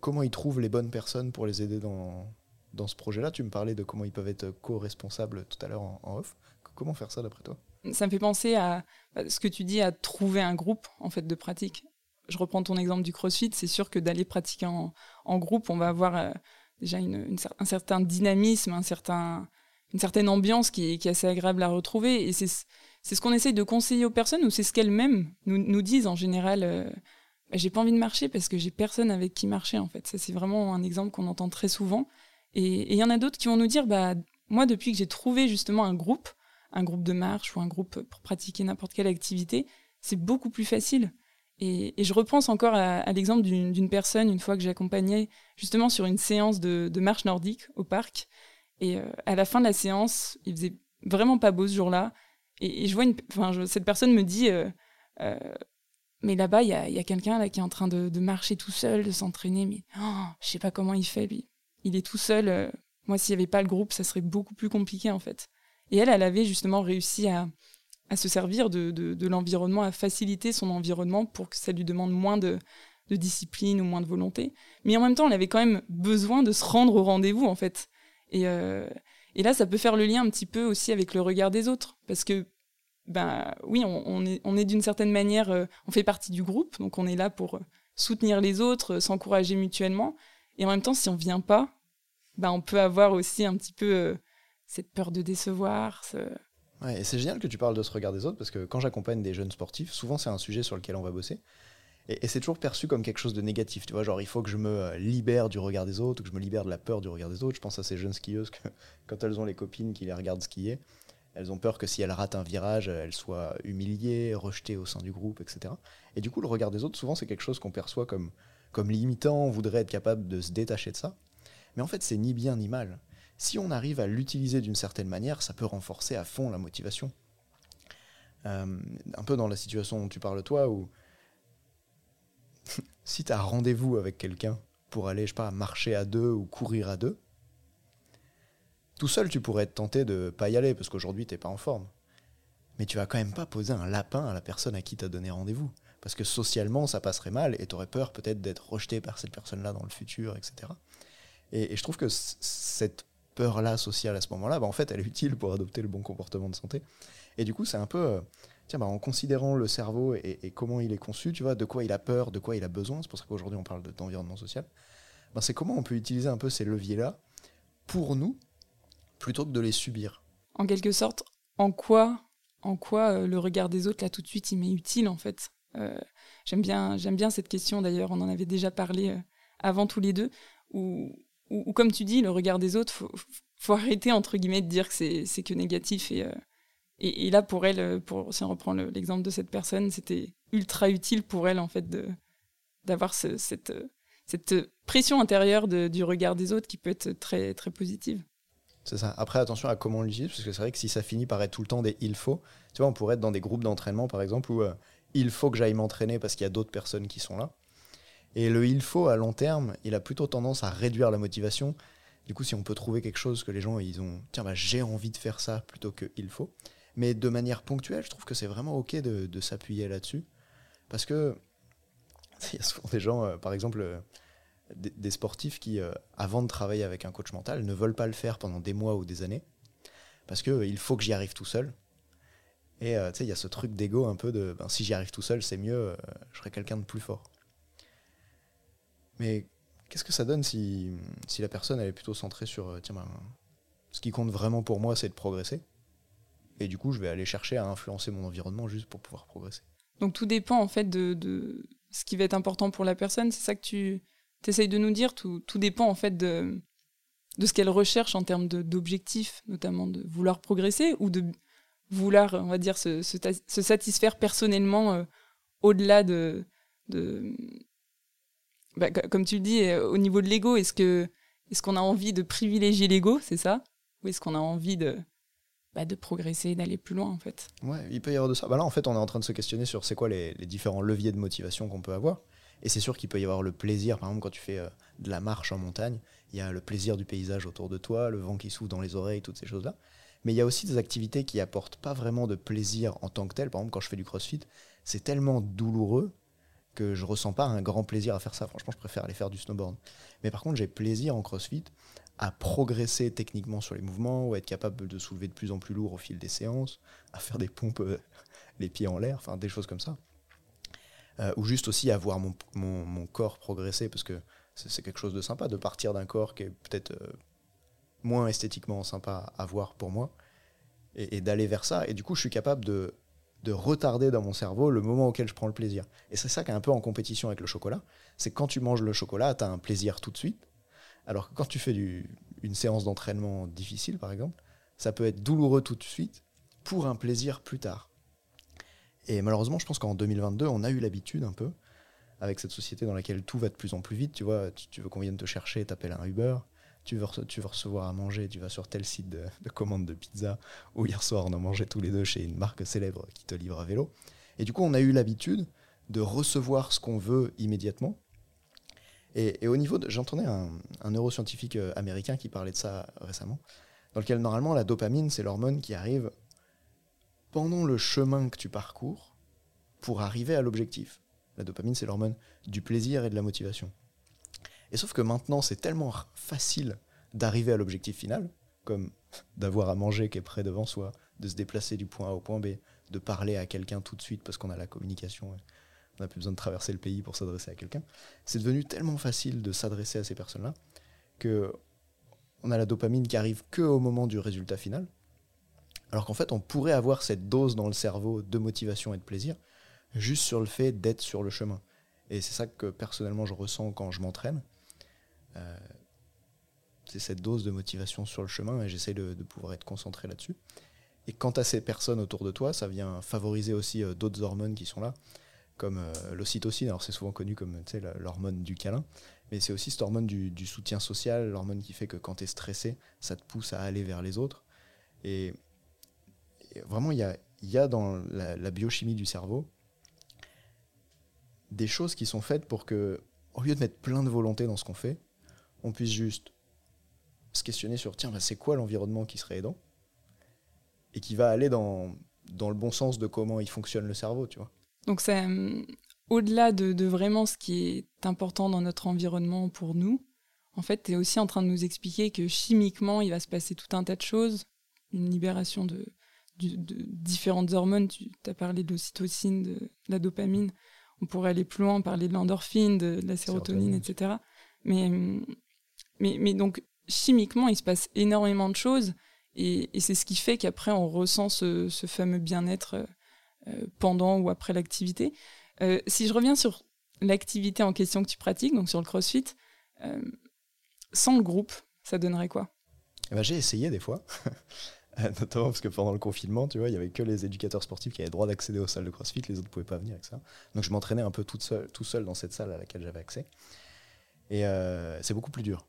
comment ils trouvent les bonnes personnes pour les aider dans, dans ce projet-là? Tu me parlais de comment ils peuvent être co-responsables tout à l'heure en, off. Comment faire ça d'après toi? Ça me fait penser à ce que tu dis, à trouver un groupe en fait de pratique. Je reprends ton exemple du CrossFit. C'est sûr que d'aller pratiquer en, groupe, on va avoir euh, déjà un certain dynamisme, un certain, une certaine ambiance qui est, qui est assez agréable à retrouver. Et c'est ce qu'on essaye de conseiller aux personnes, ou c'est ce qu'elles-mêmes nous, nous, disent en général. Euh, bah, j'ai pas envie de marcher parce que j'ai personne avec qui marcher en fait. Ça c'est vraiment un exemple qu'on entend très souvent. Et il y en a d'autres qui vont nous dire, bah moi depuis que j'ai trouvé justement un groupe, un groupe de marche ou un groupe pour pratiquer n'importe quelle activité, c'est beaucoup plus facile. Et, je repense encore à, l'exemple d'une personne, une fois que j'accompagnais justement sur une séance de, marche nordique au parc. Et euh, à la fin de la séance, il faisait vraiment pas beau ce jour-là. Et, je vois une, cette personne me dit, euh, euh, mais là-bas, il y a, quelqu'un qui est en train de, marcher tout seul, de s'entraîner, mais oh, je sais pas comment il fait lui. Il est tout seul. moi, s'il n'y avait pas le groupe, ça serait beaucoup plus compliqué en fait. Et elle, elle avait justement réussi à, se servir de, l'environnement, à faciliter son environnement pour que ça lui demande moins de, discipline ou moins de volonté. Mais en même temps, elle avait quand même besoin de se rendre au rendez-vous, en fait. Et, euh, là, ça peut faire le lien un petit peu aussi avec le regard des autres. Parce que, ben oui, on, est, d'une certaine manière, euh, on fait partie du groupe, donc on est là pour soutenir les autres, s'encourager mutuellement. Et en même temps, si on vient pas, ben on peut avoir aussi un petit peu euh, cette peur de décevoir, ce, Ouais, et c'est génial que tu parles de ce regard des autres parce que quand j'accompagne des jeunes sportifs, souvent c'est un sujet sur lequel on va bosser. Et, c'est toujours perçu comme quelque chose de négatif. Tu vois, genre il faut que je me euh, libère du regard des autres, que je me libère de la peur du regard des autres. Je pense à ces jeunes skieuses que quand elles ont les copines qui les regardent skier, elles ont peur que si elles ratent un virage, elles soient humiliées, rejetées au sein du groupe, etc. Et du coup, le regard des autres, souvent c'est quelque chose qu'on perçoit comme, comme limitant, on voudrait être capable de se détacher de ça. Mais en fait, c'est ni bien ni mal si on arrive à l'utiliser d'une certaine manière, ça peut renforcer à fond la motivation. Euh, un peu dans la situation dont tu parles toi, où si tu as rendez-vous avec quelqu'un pour aller, je sais pas, marcher à deux ou courir à deux, tout seul tu pourrais être tenté de pas y aller parce qu'aujourd'hui t'es pas en forme. Mais tu vas quand même pas poser un lapin à la personne à qui tu as donné rendez-vous. Parce que socialement ça passerait mal et tu aurais peur peut-être d'être rejeté par cette personne-là dans le futur, etc. et je trouve que cette peur-là sociale à ce moment-là, bah, en fait, elle est utile pour adopter le bon comportement de santé. Et du coup, c'est un peu, euh, tiens, bah, en considérant le cerveau et, comment il est conçu, tu vois, de quoi il a peur, de quoi il a besoin, c'est pour ça qu'aujourd'hui on parle d'environnement social, bah, c'est comment on peut utiliser un peu ces leviers-là pour nous, plutôt que de les subir. En quelque sorte, en quoi, en quoi euh, le regard des autres, là, tout de suite, il m'est utile, en fait? Euh, J'aime bien, bien cette question, d'ailleurs, on en avait déjà parlé avant tous les deux, où ou, comme tu dis, le regard des autres, faut, faut arrêter entre guillemets de dire que c'est que négatif. Et, euh, et, là, pour elle, pour, si on reprend l'exemple de cette personne, c'était ultra utile pour elle en fait d'avoir ce, cette, cette pression intérieure du regard des autres qui peut être très très positive. C'est ça. Après, attention à comment on l'utilise, parce que c'est vrai que si ça finit par être tout le temps des il faut, tu vois, on pourrait être dans des groupes d'entraînement, par exemple, où euh, il faut que j'aille m'entraîner parce qu'il y a d'autres personnes qui sont là. Et le il faut à long terme, il a plutôt tendance à réduire la motivation. Du coup, si on peut trouver quelque chose que les gens ils ont, tiens, bah, j'ai envie de faire ça plutôt que il faut. Mais de manière ponctuelle, je trouve que c'est vraiment ok de, s'appuyer là-dessus. Parce que il y a souvent des gens, euh, par exemple, euh, des, sportifs qui, euh, avant de travailler avec un coach mental, ne veulent pas le faire pendant des mois ou des années. Parce que il faut que j'y arrive tout seul. Et tu il y a ce truc d'ego un peu de ben, si j'y arrive tout seul, c'est mieux, je serai quelqu'un de plus fort. Mais qu'est-ce que ça donne si, si la personne elle est plutôt centrée sur euh, tiens, ben, ce qui compte vraiment pour moi, c'est de progresser. Et du coup, je vais aller chercher à influencer mon environnement juste pour pouvoir progresser. Donc tout dépend en fait de, de ce qui va être important pour la personne. C'est ça que tu essayes de nous dire? Tout, tout dépend en fait de, de ce qu'elle recherche en termes d'objectifs, notamment de vouloir progresser ou de vouloir, on va dire, se, se, satisfaire personnellement euh, au-delà de, de, bah, comme tu le dis, euh, au niveau de l'ego, est-ce que est-ce qu'on a envie de privilégier l'ego, c'est ça? Ou est-ce qu'on a envie de, bah, de progresser, d'aller plus loin en fait? Ouais, il peut y avoir de ça. Bah là, en fait, on est en train de se questionner sur c'est quoi les, différents leviers de motivation qu'on peut avoir. Et c'est sûr qu'il peut y avoir le plaisir, par exemple, quand tu fais euh, de la marche en montagne, il y a le plaisir du paysage autour de toi, le vent qui souffle dans les oreilles, toutes ces choses-là. Mais il y a aussi des activités qui apportent pas vraiment de plaisir en tant que tel. Par exemple, quand je fais du crossfit, c'est tellement douloureux que je ressens pas un grand plaisir à faire ça. Franchement, je préfère aller faire du snowboard. Mais par contre, j'ai plaisir en crossfit à progresser techniquement sur les mouvements, ou à être capable de soulever de plus en plus lourd au fil des séances, à faire des pompes euh, les pieds en l'air, enfin des choses comme ça. Euh, ou juste aussi à voir mon, mon, corps progresser, parce que c'est quelque chose de sympa de partir d'un corps qui est peut-être euh, moins esthétiquement sympa à voir pour moi, et, d'aller vers ça. Et du coup, je suis capable de, de retarder dans mon cerveau le moment auquel je prends le plaisir. Et c'est ça qui est un peu en compétition avec le chocolat, c'est quand tu manges le chocolat, tu as un plaisir tout de suite, alors que quand tu fais du, une séance d'entraînement difficile, par exemple, ça peut être douloureux tout de suite pour un plaisir plus tard. Et malheureusement, je pense qu'en 2022, on a eu l'habitude un peu, avec cette société dans laquelle tout va de plus en plus vite. Tu vois, tu, veux qu'on vienne te chercher, t'appelles un Uber, tu veux, recevoir à manger, tu vas sur tel site de, commande de pizza, où hier soir on a mangé tous les deux chez une marque célèbre qui te livre à vélo. Et du coup, on a eu l'habitude de recevoir ce qu'on veut immédiatement. Et, au niveau de. J'entendais un, un, neuroscientifique euh, américain qui parlait de ça récemment, dans lequel normalement la dopamine, c'est l'hormone qui arrive pendant le chemin que tu parcours pour arriver à l'objectif. La dopamine, c'est l'hormone du plaisir et de la motivation. Et sauf que maintenant, c'est tellement facile d'arriver à l'objectif final, comme d'avoir à manger qui est près devant soi, de se déplacer du point A au point B, de parler à quelqu'un tout de suite parce qu'on a la communication, on n'a plus besoin de traverser le pays pour s'adresser à quelqu'un. C'est devenu tellement facile de s'adresser à ces personnes-là que on a la dopamine qui arrive que au moment du résultat final, alors qu'en fait, on pourrait avoir cette dose dans le cerveau de motivation et de plaisir juste sur le fait d'être sur le chemin. Et c'est ça que personnellement je ressens quand je m'entraîne. Euh, c'est cette dose de motivation sur le chemin et j'essaie de, pouvoir être concentré là-dessus. Et quant à ces personnes autour de toi, ça vient favoriser aussi euh, d'autres hormones qui sont là, comme euh, l'ocytocine. Alors c'est souvent connu comme l'hormone du câlin, mais c'est aussi cette hormone du, soutien social, l'hormone qui fait que quand tu es stressé, ça te pousse à aller vers les autres. Et vraiment, il y a, dans la, biochimie du cerveau des choses qui sont faites pour que, au lieu de mettre plein de volonté dans ce qu'on fait, on puisse juste se questionner sur tiens, bah, c'est quoi l'environnement qui serait aidant et qui va aller dans, dans le bon sens de comment il fonctionne le cerveau, tu vois. Donc c'est euh, au-delà de, de, vraiment ce qui est important dans notre environnement pour nous, en fait, tu es aussi en train de nous expliquer que chimiquement, il va se passer tout un tas de choses, une libération de, de différentes hormones. Tu as parlé de l'ocytocine, de, la dopamine. On pourrait aller plus loin, parler de l'endorphine, de, la sérotonine, etc. Mais, mais, donc, chimiquement, il se passe énormément de choses. Et, c'est ce qui fait qu'après, on ressent ce, fameux bien-être euh, pendant ou après l'activité. Euh, si je reviens sur l'activité en question que tu pratiques, donc sur le crossfit, euh, sans le groupe, ça donnerait quoi? Eh ben, J'ai essayé des fois. notamment parce que pendant le confinement, tu vois, il y avait que les éducateurs sportifs qui avaient droit d'accéder aux salles de CrossFit, les autres ne pouvaient pas venir avec ça. Donc je m'entraînais un peu tout seul, dans cette salle à laquelle j'avais accès. Et euh, c'est beaucoup plus dur.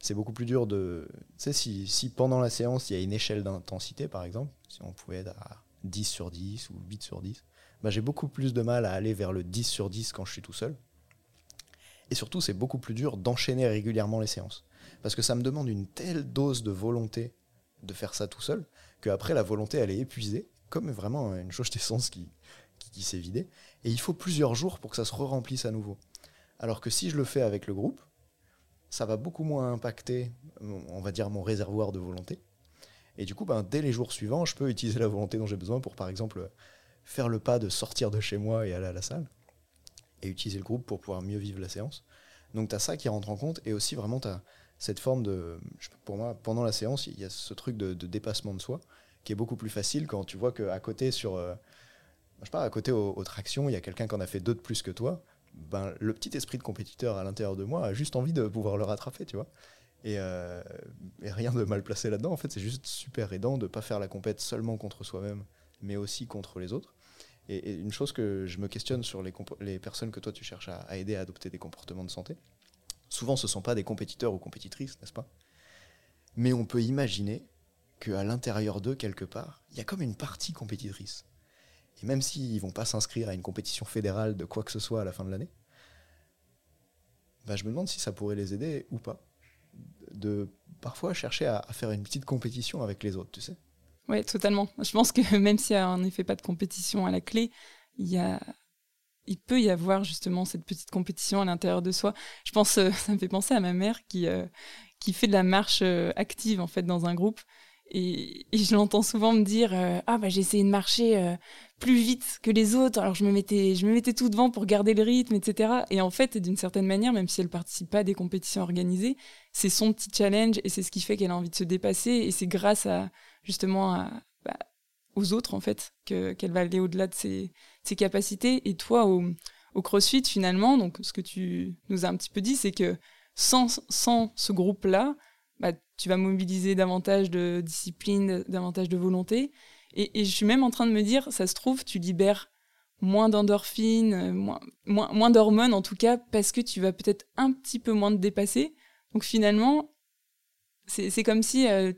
C'est beaucoup plus dur de. Tu sais, si, pendant la séance, il y a une échelle d'intensité, par exemple, si on pouvait être à 10 sur 10 ou 8 sur 10, bah, j'ai beaucoup plus de mal à aller vers le 10 sur 10 quand je suis tout seul. Et surtout, c'est beaucoup plus dur d'enchaîner régulièrement les séances. Parce que ça me demande une telle dose de volonté de faire ça tout seul, qu'après la volonté elle est épuisée, comme vraiment une jauge d'essence qui, qui, s'est vidée, et il faut plusieurs jours pour que ça se re-remplisse à nouveau. Alors que si je le fais avec le groupe, ça va beaucoup moins impacter, on va dire, mon réservoir de volonté. Et du coup, ben, dès les jours suivants, je peux utiliser la volonté dont j'ai besoin pour, par exemple, faire le pas de sortir de chez moi et aller à la salle, et utiliser le groupe pour pouvoir mieux vivre la séance. Donc tu as ça qui rentre en compte, et aussi vraiment tu as cette forme de. Pour moi, pendant la séance, il y a ce truc de, dépassement de soi qui est beaucoup plus facile quand tu vois qu'à côté, sur. Euh, je sais pas, à côté aux, tractions, il y a quelqu'un qui en a fait deux de plus que toi. Ben, le petit esprit de compétiteur à l'intérieur de moi a juste envie de pouvoir le rattraper, tu vois. Et, euh, rien de mal placé là-dedans. En fait, c'est juste super aidant de ne pas faire la compète seulement contre soi-même, mais aussi contre les autres. Et, une chose que je me questionne sur les, les personnes que toi tu cherches à, aider à adopter des comportements de santé, Souvent, ce ne sont pas des compétiteurs ou compétitrices, n'est-ce pas? Mais on peut imaginer qu'à l'intérieur d'eux, quelque part, il y a comme une partie compétitrice. Et même s'ils ne vont pas s'inscrire à une compétition fédérale de quoi que ce soit à la fin de l'année, bah, je me demande si ça pourrait les aider ou pas. De parfois chercher à, faire une petite compétition avec les autres, tu sais. Ouais, totalement. Je pense que même s'il n'y a en effet pas de compétition à la clé, il y a il peut y avoir justement cette petite compétition à l'intérieur de soi. Je pense, euh, ça me fait penser à ma mère qui, euh, qui fait de la marche euh, active en fait dans un groupe. Et, je l'entends souvent me dire Ah, bah j'ai essayé de marcher plus vite que les autres, alors je me, mettais, je me mettais tout devant pour garder le rythme, etc. Et en fait, d'une certaine manière, même si elle participe pas à des compétitions organisées, c'est son petit challenge et c'est ce qui fait qu'elle a envie de se dépasser. Et c'est grâce à justement bah, aux autres en fait qu'elle va aller au-delà de ses, ses, capacités. Et toi, au, au, CrossFit, finalement, donc ce que tu nous as un petit peu dit, c'est que sans, sans ce groupe-là, bah, tu vas mobiliser davantage de discipline, davantage de volonté. Et, je suis même en train de me dire, ça se trouve, tu libères moins d'endorphines, moins, moins, moins d'hormones en tout cas, parce que tu vas peut-être un petit peu moins te dépasser. Donc finalement, c'est comme si euh,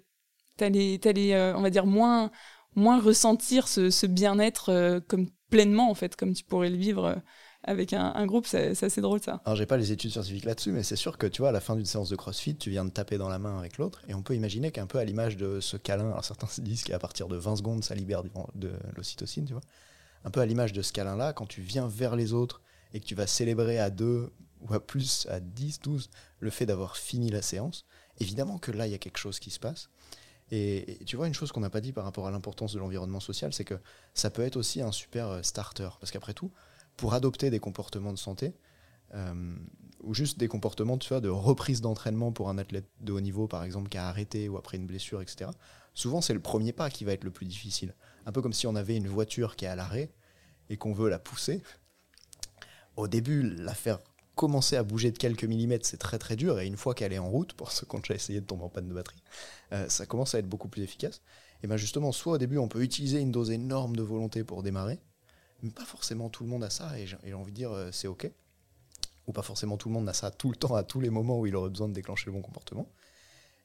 tu allais, allais euh, on va dire, moins, moins ressentir ce, bien-être euh, comme pleinement, en fait, comme tu pourrais le vivre euh, avec un, groupe, c'est assez drôle ça. Alors j'ai pas les études scientifiques là-dessus, mais c'est sûr que tu vois, à la fin d'une séance de CrossFit, tu viens de taper dans la main avec l'autre, et on peut imaginer qu'un peu à l'image de ce câlin, alors certains se disent qu'à partir de 20 secondes, ça libère de l'ocytocine, tu vois. Un peu à l'image de ce câlin-là, quand tu viens vers les autres et que tu vas célébrer à deux ou à plus, à 10, 12, le fait d'avoir fini la séance, évidemment que là, il y a quelque chose qui se passe. Et, tu vois, une chose qu'on n'a pas dit par rapport à l'importance de l'environnement social, c'est que ça peut être aussi un super euh, starter. Parce qu'après tout, pour adopter des comportements de santé, euh, ou juste des comportements tu vois, de reprise d'entraînement pour un athlète de haut niveau, par exemple, qui a arrêté ou après une blessure, etc., souvent c'est le premier pas qui va être le plus difficile. Un peu comme si on avait une voiture qui est à l'arrêt et qu'on veut la pousser. Au début, la faire commencer à bouger de quelques millimètres, c'est très très dur. Et une fois qu'elle est en route, pour ceux qui ont déjà essayé de tomber en panne de batterie, euh, ça commence à être beaucoup plus efficace. Et bien justement, soit au début, on peut utiliser une dose énorme de volonté pour démarrer, mais pas forcément tout le monde a ça. Et j'ai envie de dire, euh, c'est OK. Ou pas forcément tout le monde a ça tout le temps, à tous les moments où il aurait besoin de déclencher le bon comportement.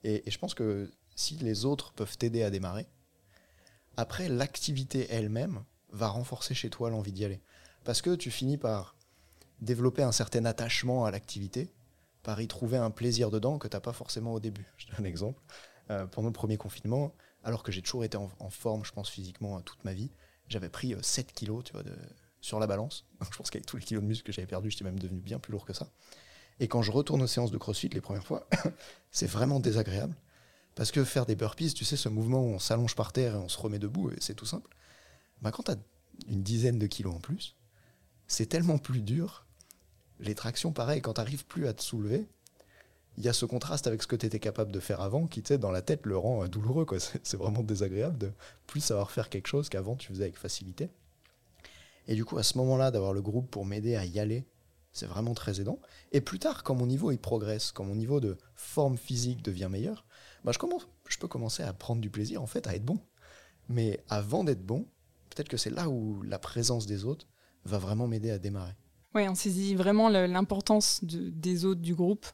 Et, je pense que si les autres peuvent t'aider à démarrer, après, l'activité elle-même va renforcer chez toi l'envie d'y aller. Parce que tu finis par développer un certain attachement à l'activité, par y trouver un plaisir dedans que tu n'as pas forcément au début. Je donne un exemple. Euh, pendant le premier confinement, alors que j'ai toujours été en, forme, je pense, physiquement toute ma vie, j'avais pris 7 euh, kilos tu vois, de, sur la balance. je pense qu'avec tous les kilos de muscles que j'avais perdus, j'étais même devenu bien plus lourd que ça. Et quand je retourne aux séances de crossfit les premières fois, c'est vraiment désagréable. Parce que faire des burpees, tu sais, ce mouvement où on s'allonge par terre et on se remet debout, c'est tout simple. Bah, quand tu as une dizaine de kilos en plus, c'est tellement plus dur les tractions, pareil, quand tu n'arrives plus à te soulever, il y a ce contraste avec ce que tu étais capable de faire avant qui, dans la tête, le rend euh, douloureux. C'est vraiment désagréable de plus savoir faire quelque chose qu'avant tu faisais avec facilité. Et du coup, à ce moment-là, d'avoir le groupe pour m'aider à y aller, c'est vraiment très aidant. Et plus tard, quand mon niveau il progresse, quand mon niveau de forme physique devient meilleur, bah je, commence, je peux commencer à prendre du plaisir en fait à être bon. Mais avant d'être bon, peut-être que c'est là où la présence des autres va vraiment m'aider à démarrer. Oui, on saisit vraiment l'importance des autres du groupe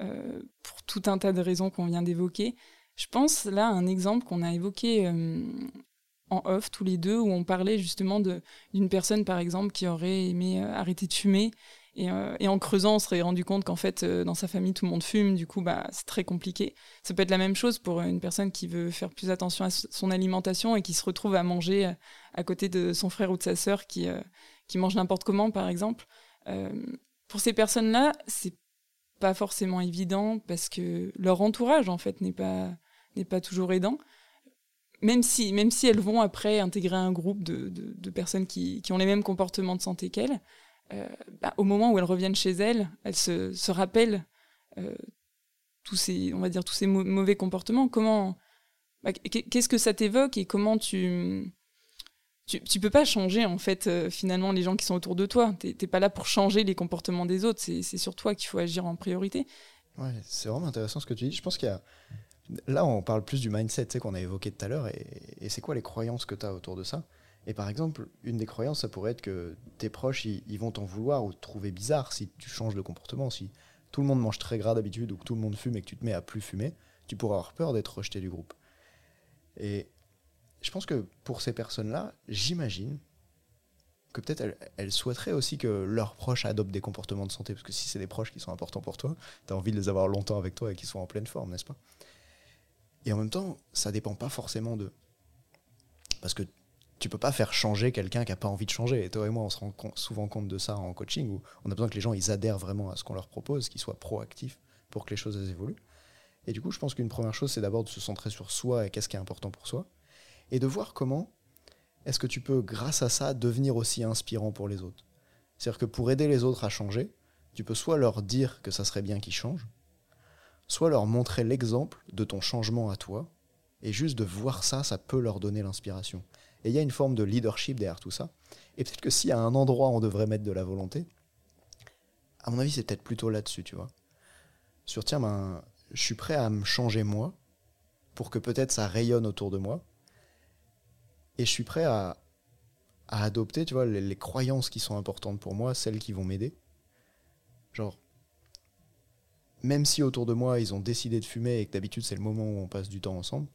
euh, pour tout un tas de raisons qu'on vient d'évoquer. Je pense là à un exemple qu'on a évoqué euh, en off tous les deux, où on parlait justement d'une personne, par exemple, qui aurait aimé euh, arrêter de fumer. Et, en creusant, on serait rendu compte qu'en fait, dans sa famille, tout le monde fume. Du coup, bah, c'est très compliqué. Ça peut être la même chose pour une personne qui veut faire plus attention à son alimentation et qui se retrouve à manger à côté de son frère ou de sa sœur qui, qui mange n'importe comment, par exemple. Pour ces personnes-là, c'est pas forcément évident parce que leur entourage, en fait, n'est pas, n'est pas toujours aidant. Même si, même si elles vont après intégrer un groupe de, de, personnes qui, qui, ont les mêmes comportements de santé qu'elles, euh, bah, au moment où elles reviennent chez elles, elles se, se rappellent euh, tous ces, on va dire, tous ces mauvais comportements. Comment, bah, qu'est-ce que ça t'évoque et comment tu, tu, tu peux pas changer en fait euh, finalement les gens qui sont autour de toi. Tu T'es pas là pour changer les comportements des autres. C'est sur toi qu'il faut agir en priorité. Ouais, c'est vraiment intéressant ce que tu dis. Je pense qu'il y a là on parle plus du mindset qu'on a évoqué tout à l'heure et, c'est quoi les croyances que tu as autour de ça? Et par exemple, une des croyances, ça pourrait être que tes proches, ils, vont t'en vouloir ou te trouver bizarre si tu changes de comportement. Si tout le monde mange très gras d'habitude ou que tout le monde fume et que tu te mets à plus fumer, tu pourras avoir peur d'être rejeté du groupe. Et je pense que pour ces personnes-là, j'imagine que peut-être elles, souhaiteraient aussi que leurs proches adoptent des comportements de santé, parce que si c'est des proches qui sont importants pour toi, tu as envie de les avoir longtemps avec toi et qu'ils soient en pleine forme, n'est-ce pas? Et en même temps, ça dépend pas forcément d'eux. Parce que tu peux pas faire changer quelqu'un qui a pas envie de changer. Et toi et moi, on se rend souvent compte de ça en coaching, où on a besoin que les gens ils adhèrent vraiment à ce qu'on leur propose, qu'ils soient proactifs pour que les choses évoluent. Et du coup, je pense qu'une première chose, c'est d'abord de se centrer sur soi et qu'est-ce qui est important pour soi, et de voir comment est-ce que tu peux, grâce à ça, devenir aussi inspirant pour les autres. C'est-à-dire que pour aider les autres à changer, tu peux soit leur dire que ça serait bien qu'ils changent, soit leur montrer l'exemple de ton changement à toi, et juste de voir ça, ça peut leur donner l'inspiration. Et il y a une forme de leadership derrière tout ça. Et peut-être que y a un endroit on devrait mettre de la volonté, à mon avis, c'est peut-être plutôt là-dessus, tu vois. Sur, tiens, ben, je suis prêt à me changer moi, pour que peut-être ça rayonne autour de moi. Et je suis prêt à, adopter, tu vois, les, croyances qui sont importantes pour moi, celles qui vont m'aider. Genre, même si autour de moi, ils ont décidé de fumer et que d'habitude, c'est le moment où on passe du temps ensemble,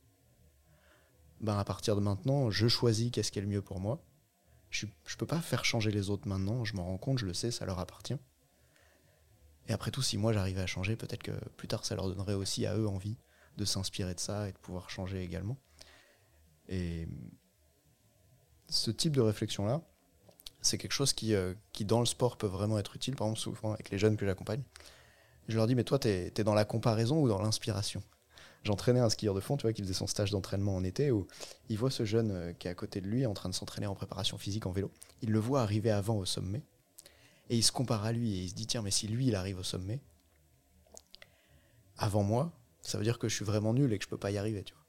ben à partir de maintenant, je choisis qu'est-ce qui est le mieux pour moi. Je ne peux pas faire changer les autres maintenant, je m'en rends compte, je le sais, ça leur appartient. Et après tout, si moi j'arrivais à changer, peut-être que plus tard ça leur donnerait aussi à eux envie de s'inspirer de ça et de pouvoir changer également. Ce type de réflexion-là, c'est quelque chose qui, euh, qui, dans le sport, peut vraiment être utile. Par exemple, souvent avec les jeunes que j'accompagne, je leur dis, mais toi, tu es, dans la comparaison ou dans l'inspiration? J'entraînais un skieur de fond, tu vois, qui faisait son stage d'entraînement en été, où il voit ce jeune euh, qui est à côté de lui en train de s'entraîner en préparation physique en vélo. Il le voit arriver avant au sommet, et il se compare à lui, et il se dit, tiens, mais si lui, il arrive au sommet, avant moi, ça veut dire que je suis vraiment nul et que je peux pas y arriver, tu vois.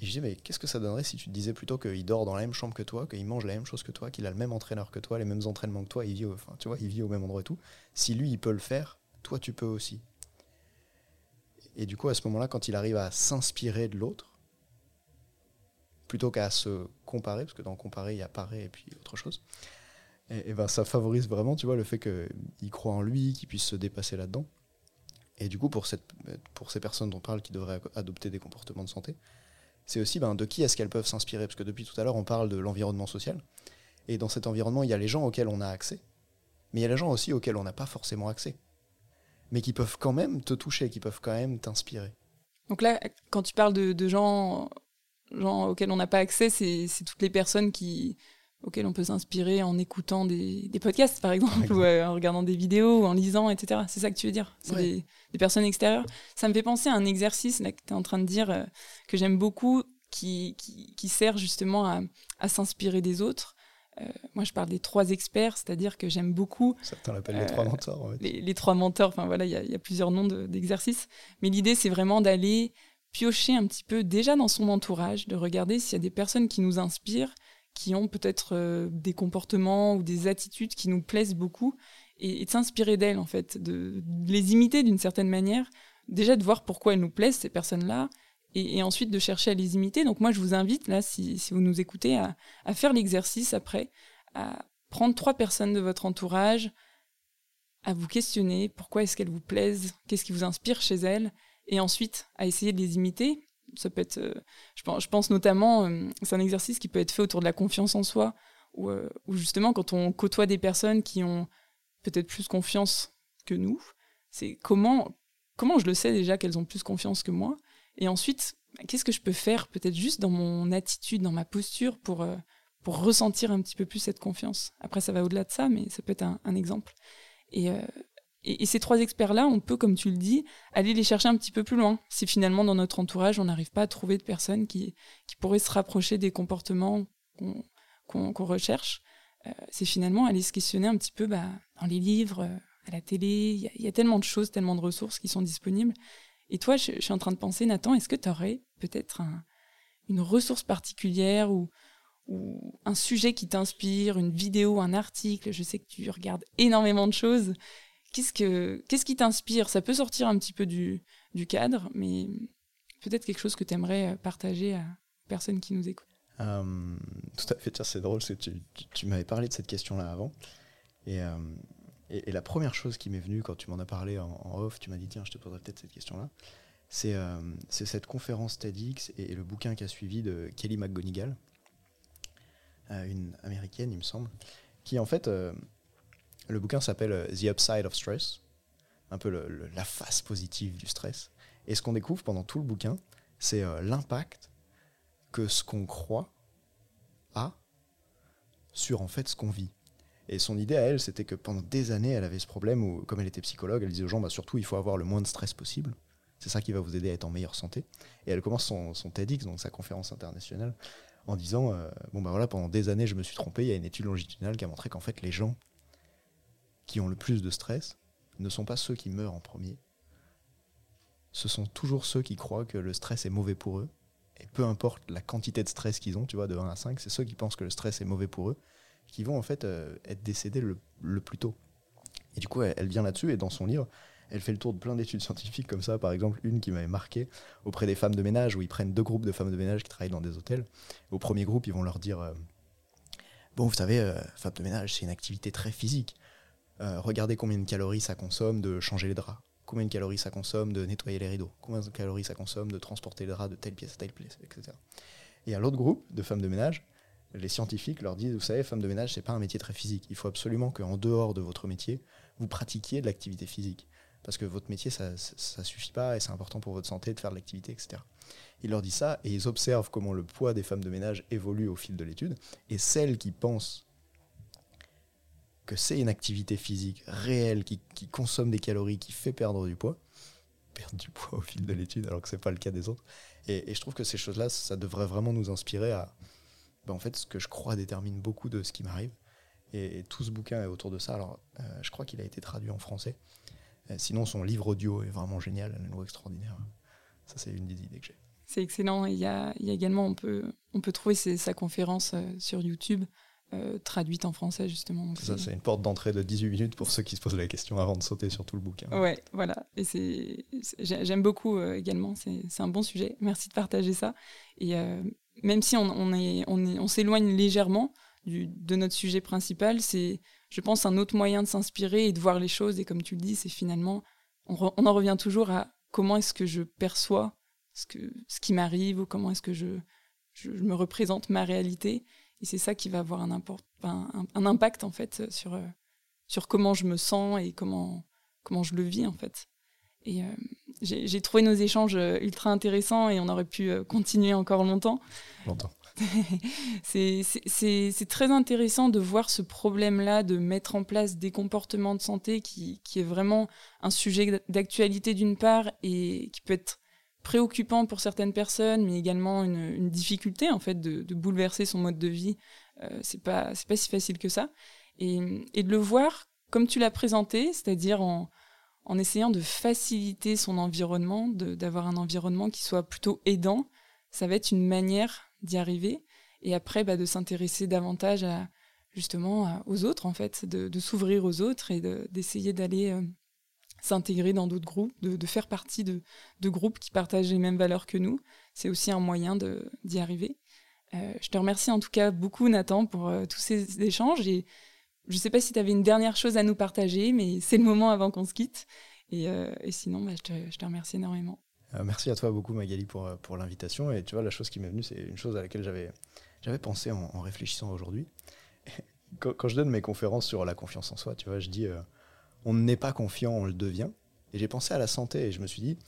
Et je dis, mais qu'est-ce que ça donnerait si tu te disais plutôt qu'il dort dans la même chambre que toi, qu'il mange la même chose que toi, qu'il a le même entraîneur que toi, les mêmes entraînements que toi, il vit au, au même endroit et tout. Si lui, il peut le faire, toi, tu peux aussi. Et du coup, à ce moment-là, quand il arrive à s'inspirer de l'autre, plutôt qu'à se comparer, parce que dans comparer, il y a parer et puis autre chose, et, ben ça favorise vraiment, tu vois, le fait qu'il croit en lui, qu'il puisse se dépasser là-dedans. Et du coup, pour, pour ces personnes dont on parle qui devraient adopter des comportements de santé, c'est aussi ben, de qui est-ce qu'elles peuvent s'inspirer? Parce que depuis tout à l'heure, on parle de l'environnement social. Et dans cet environnement, il y a les gens auxquels on a accès, mais il y a les gens aussi auxquels on n'a pas forcément accès, mais qui peuvent quand même te toucher, qui peuvent quand même t'inspirer. Donc là, quand tu parles de, gens, gens auxquels on n'a pas accès, c'est toutes les personnes qui, auxquelles on peut s'inspirer en écoutant des, podcasts, par exemple, ou euh, en regardant des vidéos, ou en lisant, etc. C'est ça que tu veux dire? C'est des, personnes extérieures. Ça me fait penser à un exercice là, que tu es en train de dire euh, que j'aime beaucoup, qui, qui, sert justement à, à s'inspirer des autres. Euh, moi, je parle des trois experts, c'est-à-dire que j'aime beaucoup. Certains l'appellent les trois mentors. En fait. les, trois mentors, enfin voilà, il y, y, a plusieurs noms d'exercices. Mais l'idée, c'est vraiment d'aller piocher un petit peu déjà dans son entourage, de regarder s'il y a des personnes qui nous inspirent qui ont peut-être euh, des comportements ou des attitudes qui nous plaisent beaucoup et, de s'inspirer d'elles en fait, de, les imiter d'une certaine manière, déjà de voir pourquoi elles nous plaisent ces personnes-là et, ensuite de chercher à les imiter. Donc moi je vous invite là, si, vous nous écoutez, à faire l'exercice après, à prendre trois personnes de votre entourage, à vous questionner. Pourquoi est-ce qu'elles vous plaisent, qu'est-ce qui vous inspire chez elles, et ensuite à essayer de les imiter ça peut être, euh, je, pense, notamment, euh, c'est un exercice qui peut être fait autour de la confiance en soi, où, euh, justement quand on côtoie des personnes qui ont peut-être plus confiance que nous, c'est comment, comment je le sais déjà qu'elles ont plus confiance que moi, et ensuite qu'est-ce que je peux faire peut-être juste dans mon attitude, dans ma posture pour pour ressentir un petit peu plus cette confiance? Après, ça va au-delà de ça, mais ça peut être un, un exemple. Et, et, ces trois experts-là, on peut, comme tu le dis, aller les chercher un petit peu plus loin. Si finalement, dans notre entourage, on n'arrive pas à trouver de personnes qui, qui pourraient se rapprocher des comportements qu'on recherche, euh, c'est finalement aller se questionner un petit peu bah, dans les livres, euh, à la télé. Il y, a tellement de choses, tellement de ressources qui sont disponibles. Et toi, je, suis en train de penser, Nathan, est-ce que tu aurais peut-être une ressource particulière ou, ou un sujet qui t'inspire, une vidéo, un article? Je sais que tu regardes énormément de choses Qu'est-ce, que, qu'est-ce qui t'inspire? Ça peut sortir un petit peu du, du cadre, mais peut-être quelque chose que tu aimerais partager à personnes qui nous écoutent. Euh, tout à fait, c'est drôle, c'est tu, tu, m'avais parlé de cette question-là avant. Euh, et, et, la première chose qui m'est venue quand tu m'en as parlé en, off, tu m'as dit tiens, je te poserai peut-être cette question-là. C'est, euh, c'est cette conférence TEDx et, le bouquin qui a suivi de Kelly McGonigal, une américaine, il me semble, qui en fait le bouquin s'appelle euh, The Upside of Stress, un peu la face positive du stress. Et ce qu'on découvre pendant tout le bouquin, c'est euh, l'impact que ce qu'on croit a sur en fait ce qu'on vit. Et son idée à elle, c'était que pendant des années, elle avait ce problème où, comme elle était psychologue, elle disait aux gens, bah, surtout, il faut avoir le moins de stress possible. C'est ça qui va vous aider à être en meilleure santé. Et elle commence son, TEDx, donc sa conférence internationale, en disant, euh, bon bah voilà, pendant des années, je me suis trompé. Il y a une étude longitudinale qui a montré qu'en fait, les gens qui ont le plus de stress ne sont pas ceux qui meurent en premier. Ce sont toujours ceux qui croient que le stress est mauvais pour eux. Et peu importe la quantité de stress qu'ils ont, tu vois, de 1 à 5, c'est ceux qui pensent que le stress est mauvais pour eux qui vont en fait euh, être décédés le, plus tôt. Et du coup, elle, vient là-dessus et dans son livre, elle fait le tour de plein d'études scientifiques comme ça. Par exemple, une qui m'avait marqué auprès des femmes de ménage, où ils prennent deux groupes de femmes de ménage qui travaillent dans des hôtels. Au premier groupe, ils vont leur dire euh, Bon, vous savez, euh, femme de ménage, c'est une activité très physique. Regardez combien de calories ça consomme de changer les draps. Combien de calories ça consomme de nettoyer les rideaux. Combien de calories ça consomme de transporter les draps de telle pièce à telle pièce, etc. Et à l'autre groupe de femmes de ménage, les scientifiques leur disent, vous savez, femme de ménage, c'est pas un métier très physique. Il faut absolument qu'en dehors de votre métier, vous pratiquiez de l'activité physique. Parce que votre métier, ça, ça, suffit pas et c'est important pour votre santé de faire de l'activité, etc. Il leur dit ça et ils observent comment le poids des femmes de ménage évolue au fil de l'étude. Et celles qui pensent que c'est une activité physique réelle, qui, consomme des calories, qui fait perdre du poids, perdent du poids au fil de l'étude, alors que c'est pas le cas des autres. Et, je trouve que ces choses-là, ça devrait vraiment nous inspirer à, bah, en fait, ce que je crois détermine beaucoup de ce qui m'arrive. Et, tout ce bouquin est autour de ça. Alors, euh, je crois qu'il a été traduit en français. Euh, sinon, son livre audio est vraiment génial, un nouveau extraordinaire. Ça, c'est une des idées que j'ai. C'est excellent. Il y, a, il y a, également, on peut, on peut trouver sa conférence euh, sur YouTube. Traduite en français justement. Ça, c'est une porte d'entrée de 18 minutes pour ceux qui se posent la question avant de sauter sur tout le bouquin. Ouais, voilà. Et c'est, j'aime beaucoup également. C'est, un bon sujet. Merci de partager ça. Et même si on, est, on, s'éloigne légèrement de notre sujet principal, c'est, je pense, un autre moyen de s'inspirer et de voir les choses. Et comme tu le dis, c'est finalement, on, en revient toujours à comment est-ce que je perçois ce, que, ce qui m'arrive ou comment est-ce que je, je, me représente ma réalité. Et c'est ça qui va avoir un, un, impact, en fait, sur, sur comment je me sens et comment, comment je le vis, en fait. Et euh, j'ai trouvé nos échanges euh, ultra intéressants et on aurait pu euh, continuer encore longtemps. Longtemps. c'est très intéressant de voir ce problème-là, de mettre en place des comportements de santé qui, qui est vraiment un sujet d'actualité d'une part et qui peut être préoccupant pour certaines personnes, mais également une, difficulté en fait de, de, bouleverser son mode de vie. Euh, c'est pas c'est pas si facile que ça. Et, et de le voir comme tu l'as présenté, c'est-à-dire en, en essayant de faciliter son environnement, d'avoir un environnement qui soit plutôt aidant. Ça va être une manière d'y arriver. Et après, bah, de s'intéresser davantage à, justement aux autres, en fait, de, s'ouvrir aux autres et d'essayer d'aller euh, s'intégrer dans d'autres groupes, de, faire partie de, groupes qui partagent les mêmes valeurs que nous. C'est aussi un moyen d'y arriver. Euh, je te remercie en tout cas beaucoup, Nathan, pour euh, tous ces échanges. Et je ne sais pas si tu avais une dernière chose à nous partager, mais c'est le moment avant qu'on se quitte. Et, euh, sinon, bah, je, te, remercie énormément. Merci à toi beaucoup, Magali, pour, l'invitation. Et tu vois, la chose qui m'est venue, c'est une chose à laquelle j'avais, pensé en, réfléchissant aujourd'hui. Quand, je donne mes conférences sur la confiance en soi, tu vois, je dis on n'est pas confiant, on le devient. Et j'ai pensé à la santé et je me suis dit,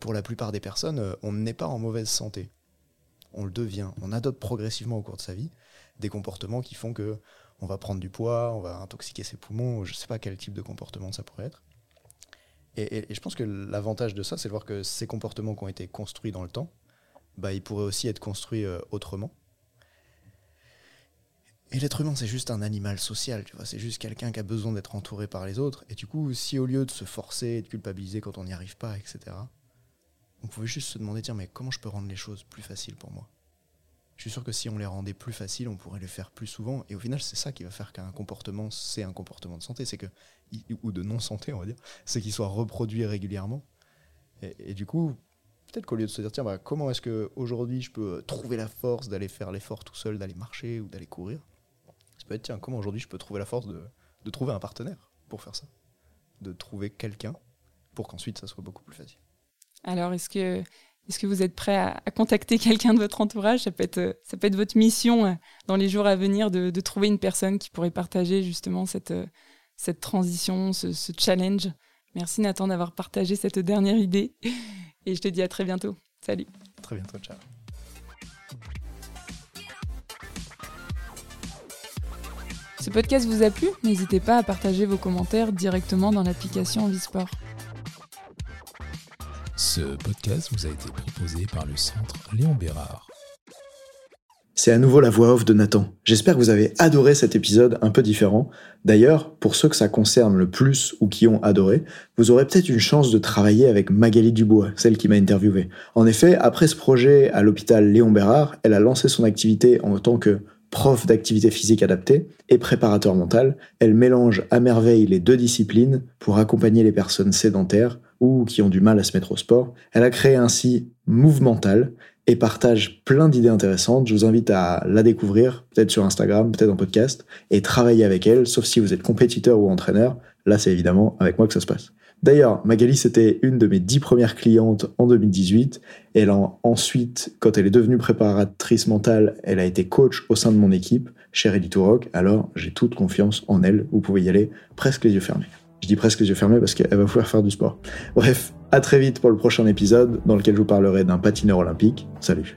pour la plupart des personnes, on n'est pas en mauvaise santé. On le devient. On adopte progressivement au cours de sa vie des comportements qui font que on va prendre du poids, on va intoxiquer ses poumons, je ne sais pas quel type de comportement ça pourrait être. Et, je pense que l'avantage de ça, c'est de voir que ces comportements qui ont été construits dans le temps, bah, ils pourraient aussi être construits euh, autrement. Et l'être humain, c'est juste un animal social, tu vois, c'est juste quelqu'un qui a besoin d'être entouré par les autres. Et du coup, si au lieu de se forcer et de culpabiliser quand on n'y arrive pas, etc., on pouvait juste se demander, tiens, mais comment je peux rendre les choses plus faciles pour moi? Je suis sûr que si on les rendait plus faciles, on pourrait les faire plus souvent. Et au final, c'est ça qui va faire qu'un comportement, c'est un comportement de santé, c'est que ou de non santé, on va dire, c'est qu'il soit reproduit régulièrement. Et, du coup, peut-être qu'au lieu de se dire tiens, bah, comment est-ce que aujourd'hui je peux trouver la force d'aller faire l'effort tout seul, d'aller marcher ou d'aller courir, peut être tiens, comment aujourd'hui je peux trouver la force de, de trouver un partenaire pour faire ça, de trouver quelqu'un pour qu'ensuite ça soit beaucoup plus facile. Alors, est-ce que est-ce que vous êtes prêt à, contacter quelqu'un de votre entourage? Ça peut, être, ça peut être votre mission euh, dans les jours à venir de, trouver une personne qui pourrait partager justement cette, euh, cette transition, ce, ce challenge. Merci Nathan d'avoir partagé cette dernière idée et je te dis à très bientôt. Salut. Très bientôt, ciao. Ce podcast vous a plu N'hésitez pas à partager vos commentaires directement dans l'application Visport. Ce podcast vous a été proposé par le Centre Léon Bérard. C'est à nouveau la voix off de Nathan. J'espère que vous avez adoré cet épisode un peu différent. D'ailleurs, pour ceux que ça concerne le plus ou qui ont adoré, vous aurez peut-être une chance de travailler avec Magali Dubois, celle qui m'a interviewé. En effet, après ce projet à l'hôpital Léon Bérard, elle a lancé son activité en tant que prof d'activité physique adaptée et préparateur mental. Elle mélange à merveille les deux disciplines pour accompagner les personnes sédentaires ou qui ont du mal à se mettre au sport. Elle a créé ainsi Movemental et partage plein d'idées intéressantes. Je vous invite à la découvrir, peut-être sur Instagram, peut-être en podcast, et travailler avec elle, sauf si vous êtes compétiteur ou entraîneur. Là, c'est évidemment avec moi que ça se passe. D'ailleurs, Magali, c'était une de mes dix premières clientes en 2018. Elle a ensuite, quand elle est devenue préparatrice mentale, elle a été coach au sein de mon équipe chez Ready to. Alors, j'ai toute confiance en elle. Vous pouvez y aller presque les yeux fermés. Je dis presque les yeux fermés parce qu'elle va pouvoir faire du sport. Bref, à très vite pour le prochain épisode dans lequel je vous parlerai d'un patineur olympique. Salut.